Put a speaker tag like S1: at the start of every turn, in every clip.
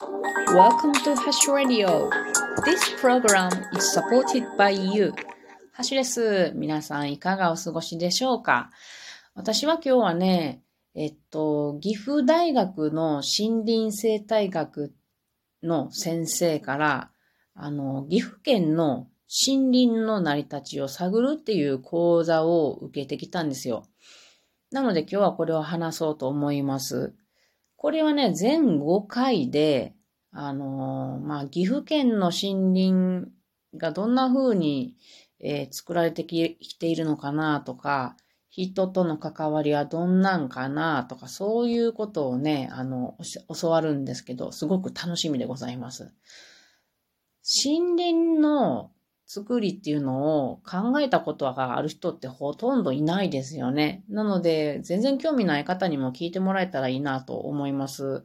S1: Welcome to Hash Radio. This program is supported by you. ハッシュです。皆さんいかがお過ごしでしょうか？私は今日はね、えっと、岐阜大学の森林生態学の先生から、あの、岐阜県の森林の成り立ちを探るっていう講座を受けてきたんですよ。なので今日はこれを話そうと思います。これはね、全5回で、あのー、まあ、岐阜県の森林がどんな風に、えー、作られてきているのかなとか、人との関わりはどんなんかなとか、そういうことをね、あの、教わるんですけど、すごく楽しみでございます。森林の作りっていうのを考えたことがある人ってほとんどいないですよね。なので、全然興味ない方にも聞いてもらえたらいいなと思います。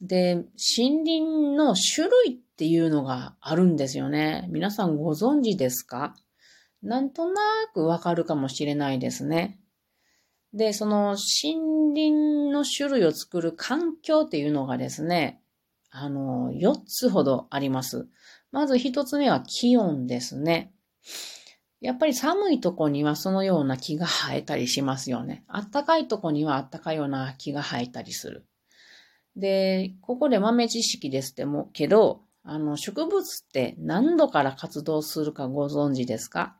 S1: で、森林の種類っていうのがあるんですよね。皆さんご存知ですか？なんとなくわかるかもしれないですね。で、その森林の種類を作る環境っていうのがですね、あの、4つほどあります。まず一つ目は気温ですね。やっぱり寒いとこにはそのような木が生えたりしますよね。あったかいとこにはあったかいような木が生えたりする。で、ここで豆知識ですっても、けど、あの、植物って何度から活動するかご存知ですか？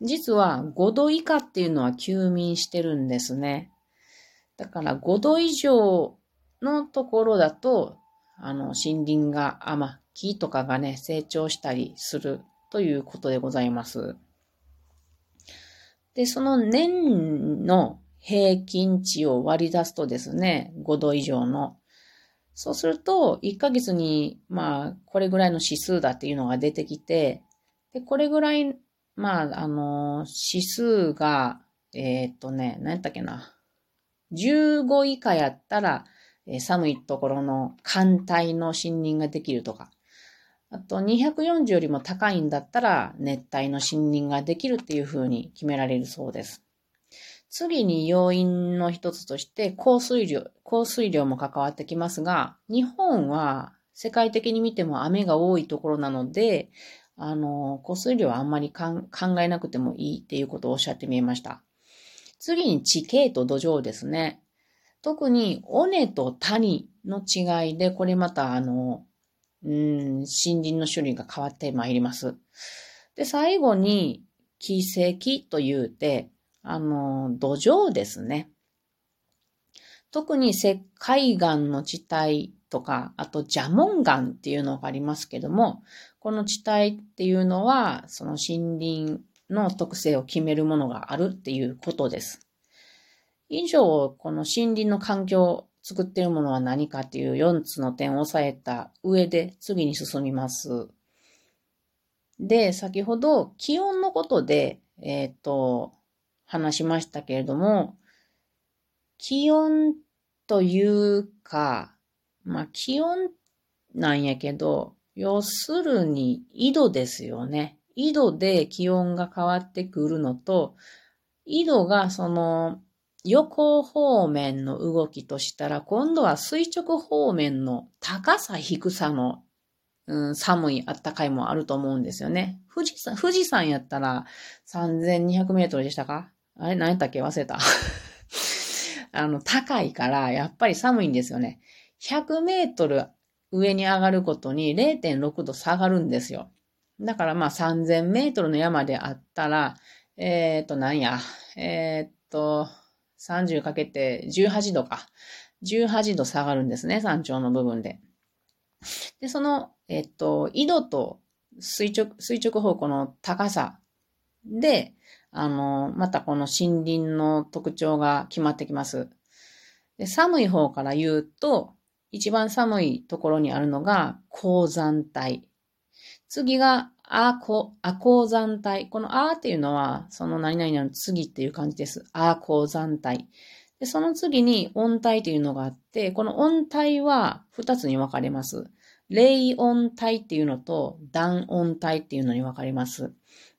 S1: 実は5度以下っていうのは休眠してるんですね。だから5度以上のところだと、あの、森林が、あ、ま木とかがね、成長したりするということでございます。で、その年の平均値を割り出すとですね、5度以上の。そうすると、1ヶ月に、まあ、これぐらいの指数だっていうのが出てきて、で、これぐらい、まあ、あの、指数が、えー、っとね、何やったっけな。15以下やったら、え寒いところの寒帯の森林ができるとか。あと240よりも高いんだったら熱帯の森林ができるっていう風に決められるそうです。次に要因の一つとして降水量、降水量も関わってきますが、日本は世界的に見ても雨が多いところなので、あの、降水量はあんまり考えなくてもいいっていうことをおっしゃってみました。次に地形と土壌ですね。特に尾根と谷の違いで、これまたあの、うん、森林の種類が変わってまいります。で、最後に、奇跡と言うて、あの、土壌ですね。特に石灰岩の地帯とか、あと蛇紋岩っていうのがありますけども、この地帯っていうのは、その森林の特性を決めるものがあるっていうことです。以上、この森林の環境を作っているものは何かっていう4つの点を押さえた上で次に進みます。で、先ほど気温のことで、えっ、ー、と、話しましたけれども、気温というか、まあ気温なんやけど、要するに緯度ですよね。緯度で気温が変わってくるのと、緯度がその横方面の動きとしたら、今度は垂直方面の高さ低さの、うん、寒い、あったかいもあると思うんですよね。富士山、富士山やったら3200メートルでしたか？あれ？何やったっけ？忘れた。あの、高いから、やっぱり寒いんですよね。100メートル上に上がることに0.6度下がるんですよ。だからまあ3000メートルの山であったら、えっ、ー、と、なんや、えっ、ー、と、30かけて18度か。18度下がるんですね、山頂の部分で。で、その、えっと、緯度と垂直、垂直方向の高さで、あの、またこの森林の特徴が決まってきます。で寒い方から言うと、一番寒いところにあるのが高山帯。次があこ、あ鉱山帯。このあーっていうのは、その何々の次っていう感じです。あ鉱山帯。で、その次に温帯というのがあって、この温帯は二つに分かれます。冷温帯っていうのと暖温帯っていうのに分かれます。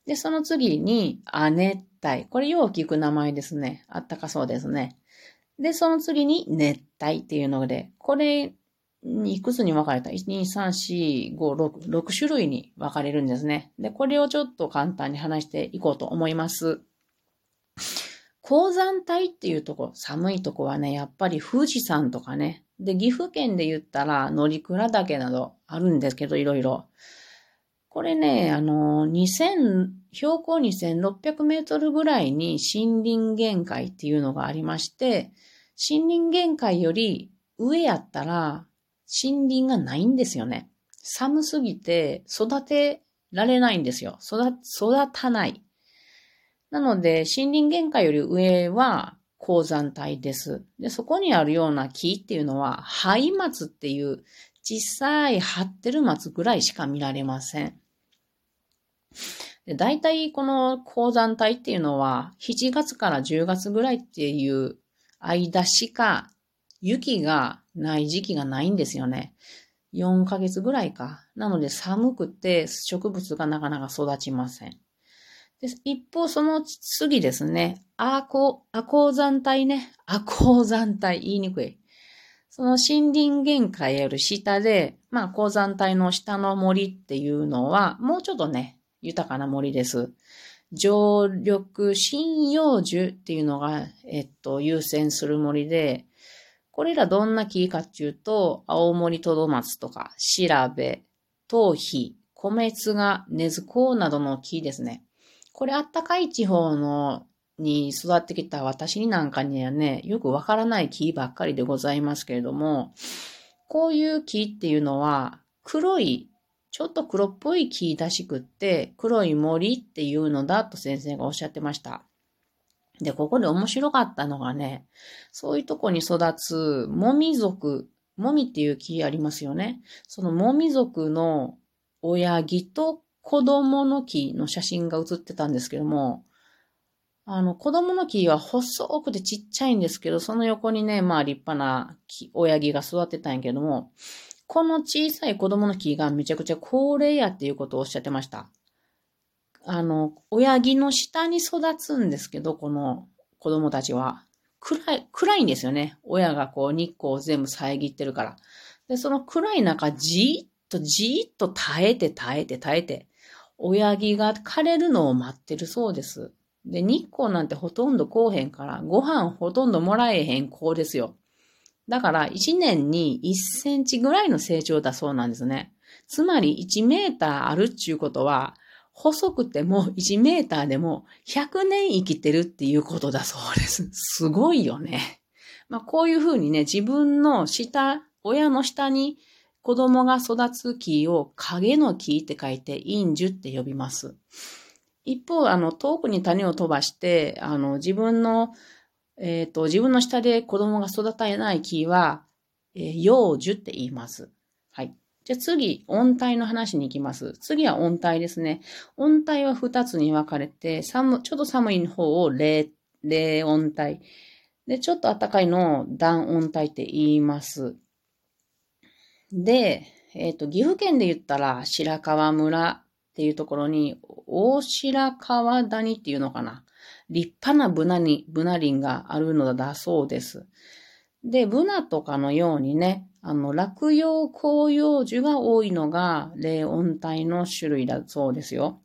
S1: で、その次に亜熱帯。これよう聞く名前ですね。あったかそうですね。で、その次に熱帯っていうので、これいくつに分かれた ?1、2、3、4、5、6、6種類に分かれるんですね。で、これをちょっと簡単に話していこうと思います。鉱山帯っていうとこ、寒いとこはね、やっぱり富士山とかね。で、岐阜県で言ったら、乗鞍岳などあるんですけど、いろいろ。これね、あの、2000、標高2600メートルぐらいに森林限界っていうのがありまして、森林限界より上やったら森林がないんですよね。寒すぎて育てられないんですよ。育、育たない。なので、森林限界より上は鉱山帯です。で、そこにあるような木っていうのは、灰松っていう小さい張ってる松ぐらいしか見られません。で大体この鉱山帯っていうのは、7月から10月ぐらいっていう間しか雪がない時期がないんですよね。4ヶ月ぐらいか。なので寒くて植物がなかなか育ちません。で一方、その次ですね。アコ、アコ山帯ね。アコ山帯、言いにくい。その森林限界より下で、まあ、鉱山帯の下の森っていうのは、もうちょっとね、豊かな森です。常緑針葉樹っていうのが、えっと、優先する森で、これらどんな木かっていうと、青森トドマツとか、調べ、頭皮、米津が根津コなどの木ですね。これあったかい地方のに育ってきた私になんかにはね、よくわからない木ばっかりでございますけれども、こういう木っていうのは黒い、ちょっと黒っぽい木らしくって、黒い森っていうのだと先生がおっしゃってました。で、ここで面白かったのがね、そういうとこに育つ、もみ族、もみっていう木ありますよね。そのもみ族の親木と子供の木の写真が写ってたんですけども、あの、子供の木は細くてちっちゃいんですけど、その横にね、まあ立派な木、親木が育ってたんやけども、この小さい子供の木がめちゃくちゃ高齢やっていうことをおっしゃってました。あの、親木の下に育つんですけど、この子供たちは。暗い、暗いんですよね。親がこう日光を全部遮ってるから。で、その暗い中、じーっとじーっと耐えて耐えて耐えて、親木が枯れるのを待ってるそうです。で、日光なんてほとんどこうへんから、ご飯ほとんどもらえへん子ですよ。だから、1年に1センチぐらいの成長だそうなんですね。つまり、1メーターあるっていうことは、細くても1メーターでも100年生きてるっていうことだそうです。すごいよね。まあこういうふうにね、自分の下、親の下に子供が育つ木を影の木って書いて、陰樹って呼びます。一方、あの、遠くに種を飛ばして、あの、自分の、えっ、ー、と、自分の下で子供が育たれない木は、えー、幼樹って言います。はい。じゃあ次、音体の話に行きます。次は音体ですね。音体は二つに分かれて、寒、ちょっと寒いの方を冷、冷音体。で、ちょっと暖かいのを暖音体って言います。で、えっ、ー、と、岐阜県で言ったら白川村っていうところに、大白川谷っていうのかな。立派なブナに、ブナ林があるのだそうです。で、ブナとかのようにね、あの、落葉紅葉樹が多いのが、冷温帯の種類だそうですよ。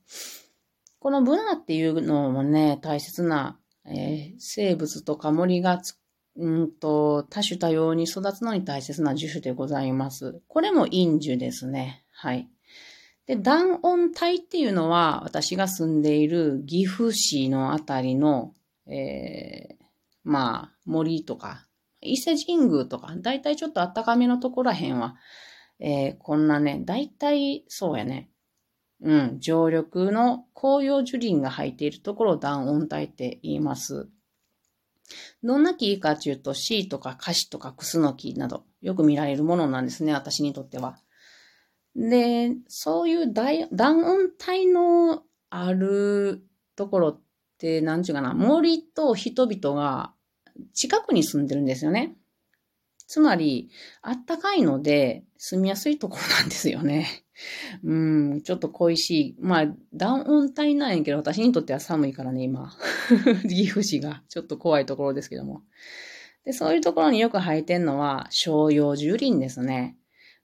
S1: このブナっていうのもね、大切な、えー、生物とか森がうんと、多種多様に育つのに大切な樹種でございます。これも陰樹ですね。はい。で、暖温帯っていうのは、私が住んでいる岐阜市のあたりの、えー、まあ、森とか、伊勢神宮とか、だいたいちょっと暖かめのところらへんは、えー、こんなね、だいたいそうやね。うん、常緑の紅葉樹林が入っているところを暖温帯って言います。どんな木かっていうと、シーとかカシとかクスノキなど、よく見られるものなんですね、私にとっては。で、そういう暖温帯のあるところって、なんちゅうかな、森と人々が近くに住んでるんですよね。つまり、あったかいので、住みやすいところなんですよね。うん、ちょっと恋しい。まあ、暖温帯なんやけど、私にとっては寒いからね、今。岐阜市が。ちょっと怖いところですけども。で、そういうところによく生えてんのは、商用樹林ですね。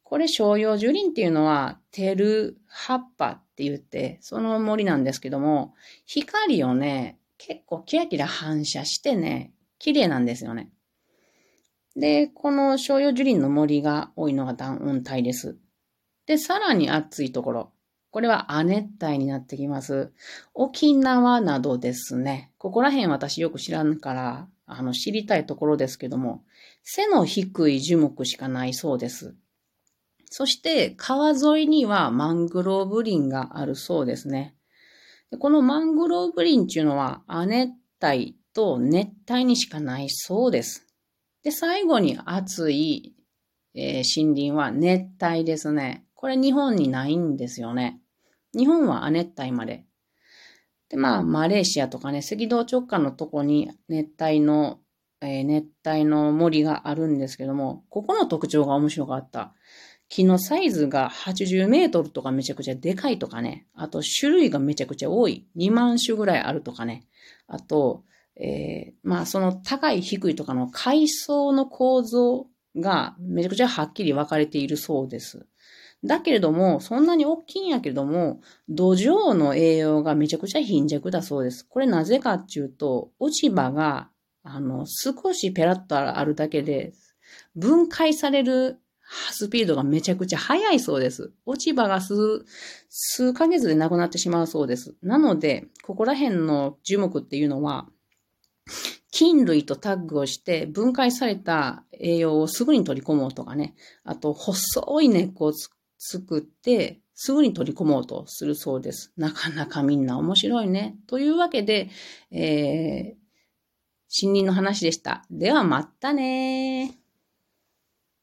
S1: これ、商用樹林っていうのは、テル葉っぱって言って、その森なんですけども、光をね、結構キラキラ反射してね、綺麗なんですよね。で、この商用樹林の森が多いのが暖温帯です。で、さらに暑いところ。これは亜熱帯になってきます。沖縄などですね。ここら辺私よく知らんから、あの、知りたいところですけども、背の低い樹木しかないそうです。そして、川沿いにはマングローブ林があるそうですね。このマングローブ林っていうのは、亜熱帯と熱帯にしかないそうです。で、最後に暑い、えー、森林は熱帯ですね。これ日本にないんですよね。日本は亜熱帯まで。で、まあ、マレーシアとかね、赤道直下のとこに熱帯の、えー、熱帯の森があるんですけども、ここの特徴が面白かった。木のサイズが80メートルとかめちゃくちゃでかいとかね。あと種類がめちゃくちゃ多い。2万種ぐらいあるとかね。あと、えー、まあその高い低いとかの階層の構造がめちゃくちゃはっきり分かれているそうです。だけれども、そんなに大きいんやけれども、土壌の栄養がめちゃくちゃ貧弱だそうです。これなぜかっていうと、落ち葉が、あの、少しペラッとあるだけで、分解されるスピードがめちゃくちゃ速いそうです。落ち葉が数、数ヶ月でなくなってしまうそうです。なので、ここら辺の樹木っていうのは、菌類とタッグをして分解された栄養をすぐに取り込もうとかね。あと、細い根っこを作って、すぐに取り込もうとするそうです。なかなかみんな面白いね。というわけで、えー、森林の話でした。ではまたね